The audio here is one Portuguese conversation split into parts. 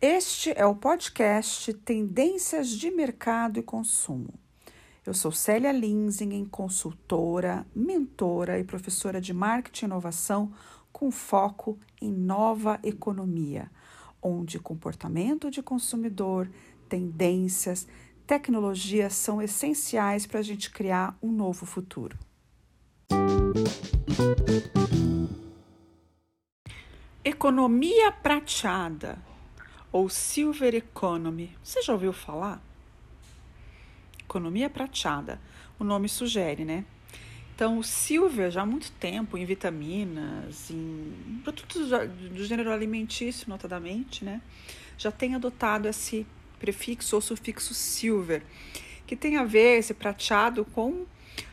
Este é o podcast Tendências de Mercado e Consumo. Eu sou Célia Linsingen, consultora, mentora e professora de marketing e inovação com foco em nova economia, onde comportamento de consumidor, tendências, tecnologias são essenciais para a gente criar um novo futuro. Economia prateada ou Silver Economy. Você já ouviu falar? Economia prateada. O nome sugere, né? Então, o silver já há muito tempo em vitaminas, em produtos do gênero alimentício, notadamente, né? Já tem adotado esse prefixo ou sufixo silver, que tem a ver esse prateado com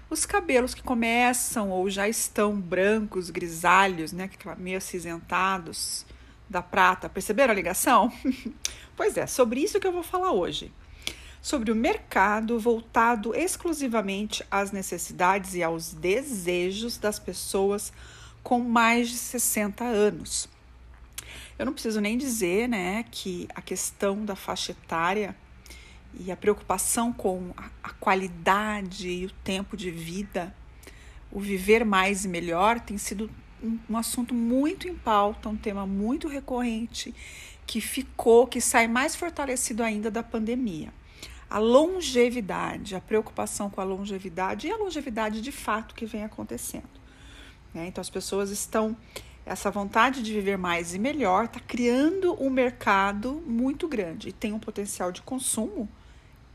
os cabelos que começam ou já estão brancos, grisalhos, né, meio acinzentados da prata. Perceberam a ligação? pois é, sobre isso que eu vou falar hoje sobre o mercado voltado exclusivamente às necessidades e aos desejos das pessoas com mais de 60 anos. Eu não preciso nem dizer, né, que a questão da faixa etária e a preocupação com a, qualidade e o tempo de vida, o viver mais e melhor, tem sido um, assunto muito em pauta, um tema muito recorrente que ficou, que sai mais fortalecido ainda da pandemia a longevidade, a preocupação com a longevidade e a longevidade de fato que vem acontecendo. Né? Então, as pessoas estão, essa vontade de viver mais e melhor está criando um mercado muito grande e tem um potencial de consumo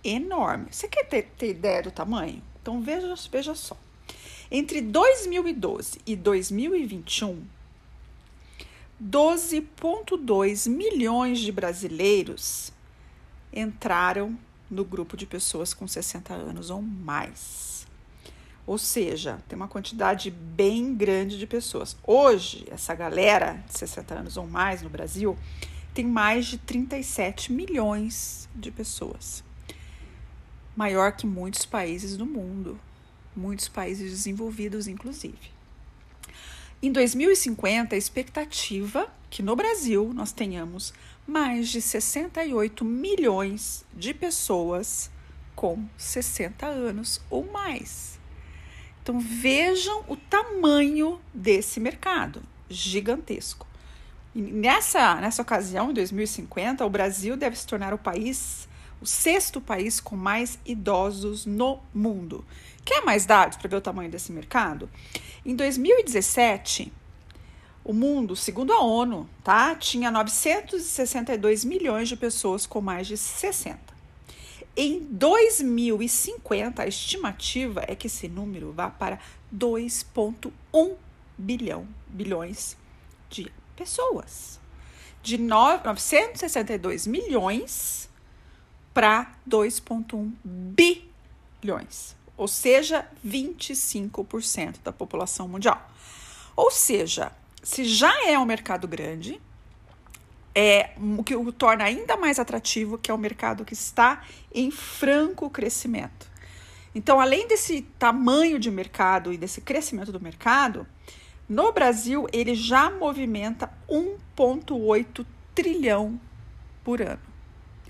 enorme. Você quer ter, ter ideia do tamanho? Então, veja, veja só. Entre 2012 e 2021, 12,2 milhões de brasileiros entraram no grupo de pessoas com 60 anos ou mais. Ou seja, tem uma quantidade bem grande de pessoas. Hoje, essa galera de 60 anos ou mais no Brasil tem mais de 37 milhões de pessoas. Maior que muitos países do mundo, muitos países desenvolvidos, inclusive. Em 2050, a expectativa que no Brasil nós tenhamos mais de 68 milhões de pessoas com 60 anos ou mais. Então vejam o tamanho desse mercado, gigantesco. Nessa, nessa ocasião, em 2050, o Brasil deve se tornar o país, o sexto país com mais idosos no mundo. Quer mais dados para ver o tamanho desse mercado? Em 2017, o mundo, segundo a ONU, tá, tinha 962 milhões de pessoas com mais de 60. Em 2050, a estimativa é que esse número vá para 2,1 bilhão, bilhões de pessoas. De 962 milhões para 2,1 bilhões, ou seja, 25% da população mundial. Ou seja, se já é um mercado grande, é o que o torna ainda mais atrativo, que é um mercado que está em franco crescimento. Então, além desse tamanho de mercado e desse crescimento do mercado, no Brasil ele já movimenta 1,8 trilhão por ano.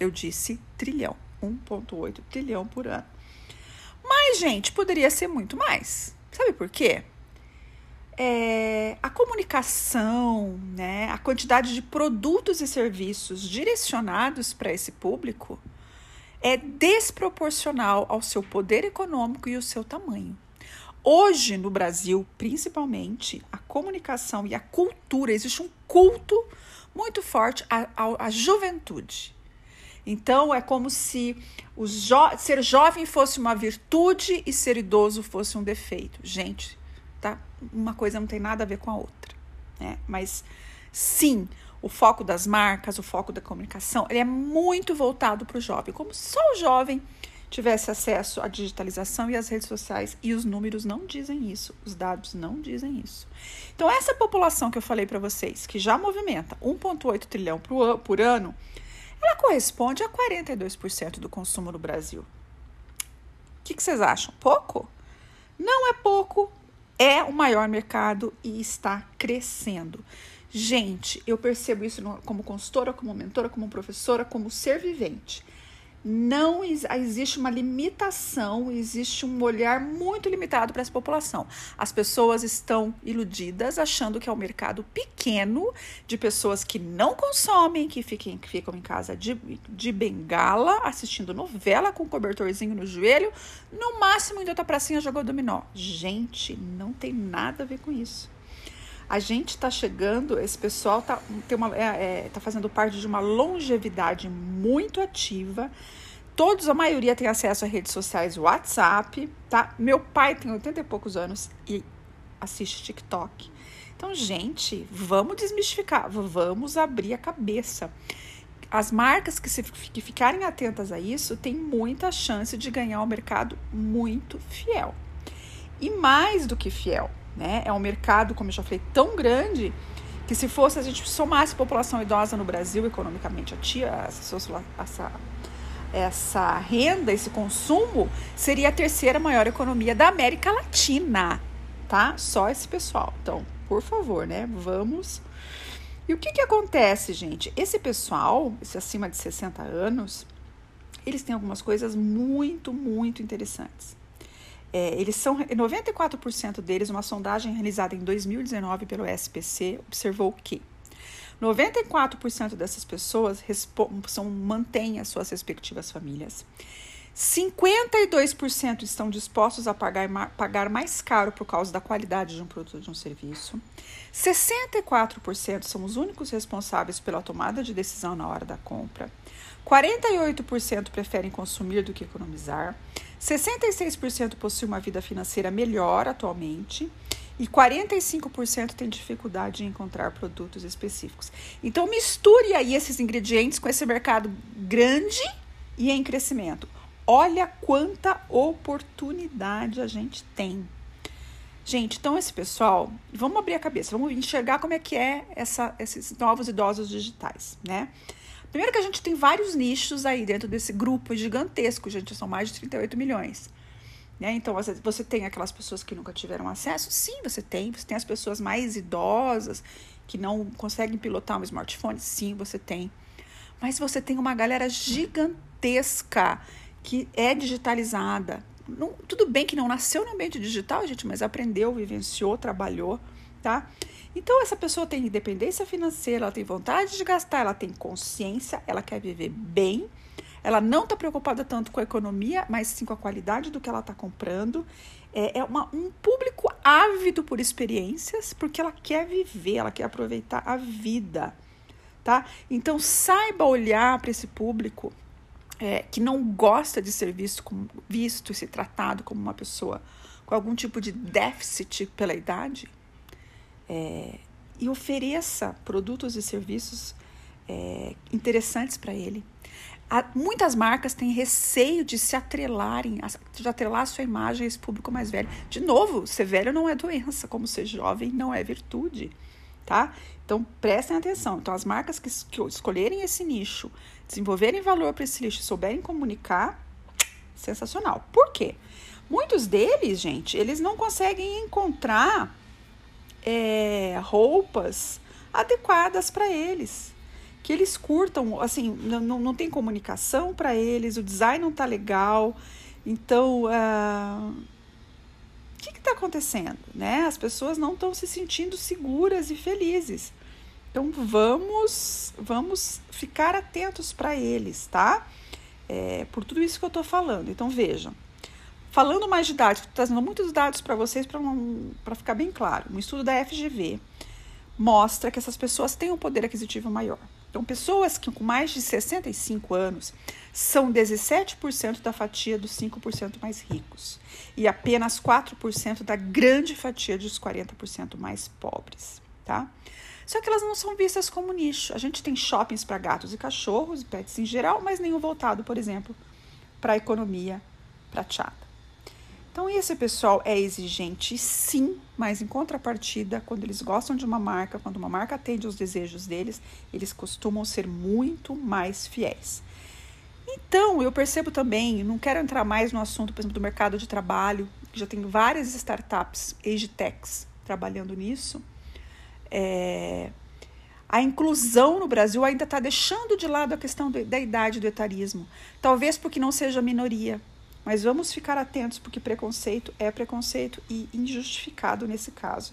Eu disse trilhão, 1,8 trilhão por ano. Mas, gente, poderia ser muito mais. Sabe por quê? é, a comunicação, né, a quantidade de produtos e serviços direcionados para esse público é desproporcional ao seu poder econômico e ao seu tamanho. Hoje, no Brasil, principalmente, a comunicação e a cultura, existe um culto muito forte à, à, à juventude. Então, é como se jo ser jovem fosse uma virtude e ser idoso fosse um defeito. Gente, tá? Uma coisa não tem nada a ver com a outra, né? Mas sim, o foco das marcas, o foco da comunicação, ele é muito voltado para o jovem, como se só o jovem tivesse acesso à digitalização e às redes sociais e os números não dizem isso, os dados não dizem isso. Então essa população que eu falei para vocês, que já movimenta 1.8 trilhão por, por ano, ela corresponde a 42% do consumo no Brasil. O que, que vocês acham? Pouco? Não é pouco, é o maior mercado e está crescendo. Gente, eu percebo isso como consultora, como mentora, como professora, como ser vivente não existe uma limitação, existe um olhar muito limitado para essa população. As pessoas estão iludidas, achando que é um mercado pequeno de pessoas que não consomem, que, fiquem, que ficam em casa de, de bengala, assistindo novela com cobertorzinho no joelho, no máximo indo outra pracinha jogou dominó. Gente, não tem nada a ver com isso. A gente está chegando, esse pessoal está é, é, tá fazendo parte de uma longevidade muito ativa. Todos, a maioria tem acesso a redes sociais WhatsApp, tá? Meu pai tem 80 e poucos anos e assiste TikTok. Então, gente, vamos desmistificar, vamos abrir a cabeça. As marcas que, se, que ficarem atentas a isso têm muita chance de ganhar um mercado muito fiel. E mais do que fiel, né? É um mercado, como eu já falei, tão grande que se fosse a gente somasse população idosa no Brasil economicamente, a tia, essa, essa, essa renda, esse consumo, seria a terceira maior economia da América Latina, tá? Só esse pessoal. Então, por favor, né? Vamos. E o que que acontece, gente? Esse pessoal, esse acima de 60 anos, eles têm algumas coisas muito, muito interessantes. É, eles são 94% deles, uma sondagem realizada em 2019 pelo SPC observou que 94% dessas pessoas são, mantêm as suas respectivas famílias. 52% estão dispostos a pagar, pagar mais caro por causa da qualidade de um produto ou de um serviço. 64% são os únicos responsáveis pela tomada de decisão na hora da compra. 48% preferem consumir do que economizar. 66% possuem uma vida financeira melhor atualmente e 45% têm dificuldade em encontrar produtos específicos. Então misture aí esses ingredientes com esse mercado grande e em crescimento. Olha quanta oportunidade a gente tem. Gente, então esse pessoal, vamos abrir a cabeça, vamos enxergar como é que é essa, esses novos idosos digitais, né? Primeiro que a gente tem vários nichos aí dentro desse grupo gigantesco, gente, são mais de 38 milhões. Né? Então, você, tem aquelas pessoas que nunca tiveram acesso? Sim, você tem. Você tem as pessoas mais idosas que não conseguem pilotar um smartphone? Sim, você tem. Mas você tem uma galera gigantesca que é digitalizada. Não, tudo bem que não nasceu no ambiente digital, gente, mas aprendeu, vivenciou, trabalhou, tá? Então, essa pessoa tem independência financeira, ela tem vontade de gastar, ela tem consciência, ela quer viver bem, ela não está preocupada tanto com a economia, mas sim com a qualidade do que ela está comprando. É, é uma, um público ávido por experiências, porque ela quer viver, ela quer aproveitar a vida, tá? Então, saiba olhar para esse público é, que não gosta de ser visto, como, visto e ser tratado como uma pessoa com algum tipo de déficit pela idade é, e ofereça produtos e serviços é, interessantes para ele. Há, muitas marcas têm receio de se atrelarem, de atrelar sua imagem a esse público mais velho. De novo, ser velho não é doença, como ser jovem não é virtude, tá? Então prestem atenção. Então, as marcas que, que escolherem esse nicho, desenvolverem valor para esse nicho, souberem comunicar, sensacional. Por quê? Muitos deles, gente, eles não conseguem encontrar é, roupas adequadas para eles. Que eles curtam, assim, não, não tem comunicação para eles, o design não tá legal. Então, uh, o que está acontecendo? Né? As pessoas não estão se sentindo seguras e felizes. Então vamos, vamos ficar atentos para eles, tá? É, por tudo isso que eu estou falando. Então vejam, Falando mais estou trazendo muitos dados para vocês para ficar bem claro. Um estudo da FGV mostra que essas pessoas têm um poder aquisitivo maior. Então, pessoas que com mais de 65 anos são 17% da fatia dos 5% mais ricos e apenas 4% da grande fatia dos 40% mais pobres, tá? Só que elas não são vistas como nicho. A gente tem shoppings para gatos e cachorros, pets em geral, mas nenhum voltado, por exemplo, para a economia prateada. Então, esse pessoal é exigente, sim, mas em contrapartida, quando eles gostam de uma marca, quando uma marca atende os desejos deles, eles costumam ser muito mais fiéis. Então, eu percebo também, não quero entrar mais no assunto, por exemplo, do mercado de trabalho, já tem várias startups, age techs, trabalhando nisso. É, a inclusão no Brasil ainda está deixando de lado a questão da idade do etarismo. Talvez porque não seja minoria. Mas vamos ficar atentos, porque preconceito é preconceito e injustificado nesse caso.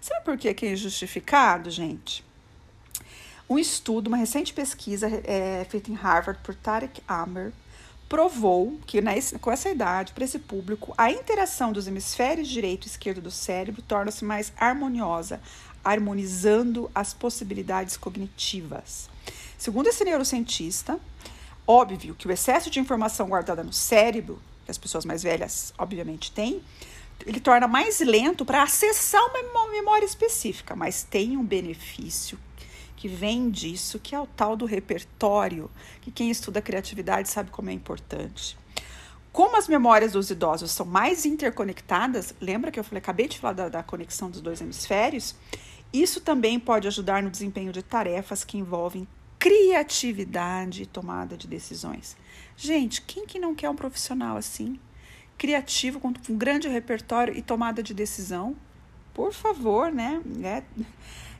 Sabe por que é injustificado, gente? Um estudo, uma recente pesquisa é, feita em Harvard por Tarek Amer, provou que com essa idade, para esse público, a interação dos hemisférios direito e esquerdo do cérebro torna-se mais harmoniosa, harmonizando as possibilidades cognitivas. Segundo esse neurocientista, óbvio que o excesso de informação guardada no cérebro, que as pessoas mais velhas obviamente têm, ele torna mais lento para acessar uma memória específica, mas tem um benefício que vem disso, que é o tal do repertório, que quem estuda criatividade sabe como é importante. Como as memórias dos idosos são mais interconectadas, lembra que eu falei, acabei de falar da, da conexão dos dois hemisférios? Isso também pode ajudar no desempenho de tarefas que envolvem criatividade e tomada de decisões. Gente, quem que não quer um profissional assim? Criativo, com um grande repertório e tomada de decisão? Por favor, né? É,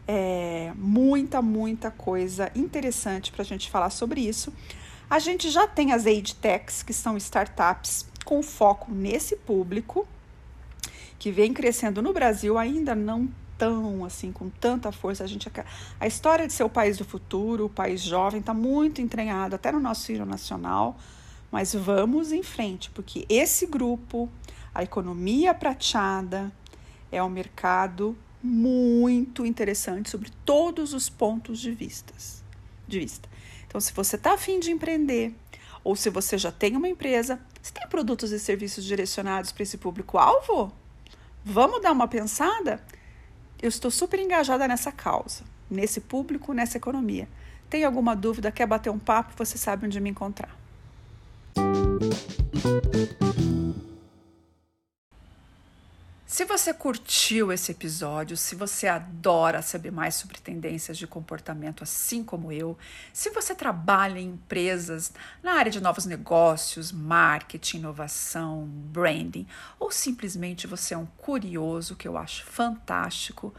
é muita, muita coisa interessante para a gente falar sobre isso. A gente já tem as Age Techs, que são startups com foco nesse público, que vem crescendo no Brasil, ainda não tão assim, com tanta força. A gente a história de ser o país do futuro, o país jovem, está muito entranhado até no nosso hino nacional. Mas vamos em frente, porque esse grupo, a economia prateada, é um mercado muito interessante sobre todos os pontos de, vistas, de vista. Então, se você está afim de empreender, ou se você já tem uma empresa, se tem produtos e serviços direcionados para esse público-alvo, vamos dar uma pensada? Eu estou super engajada nessa causa, nesse público, nessa economia. Tem alguma dúvida, quer bater um papo, você sabe onde me encontrar. Se você curtiu esse episódio, se você adora saber mais sobre tendências de comportamento, assim como eu, se você trabalha em empresas na área de novos negócios, marketing, inovação, branding, ou simplesmente você é um curioso, que eu acho fantástico,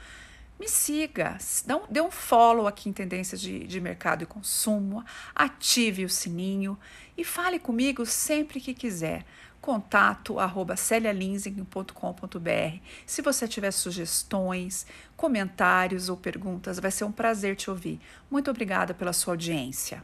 me siga, dê um follow aqui em Tendências de, de Mercado e Consumo, ative o sininho e fale comigo sempre que quiser contato arroba Se você tiver sugestões, comentários ou perguntas, vai ser um prazer te ouvir. Muito obrigada pela sua audiência.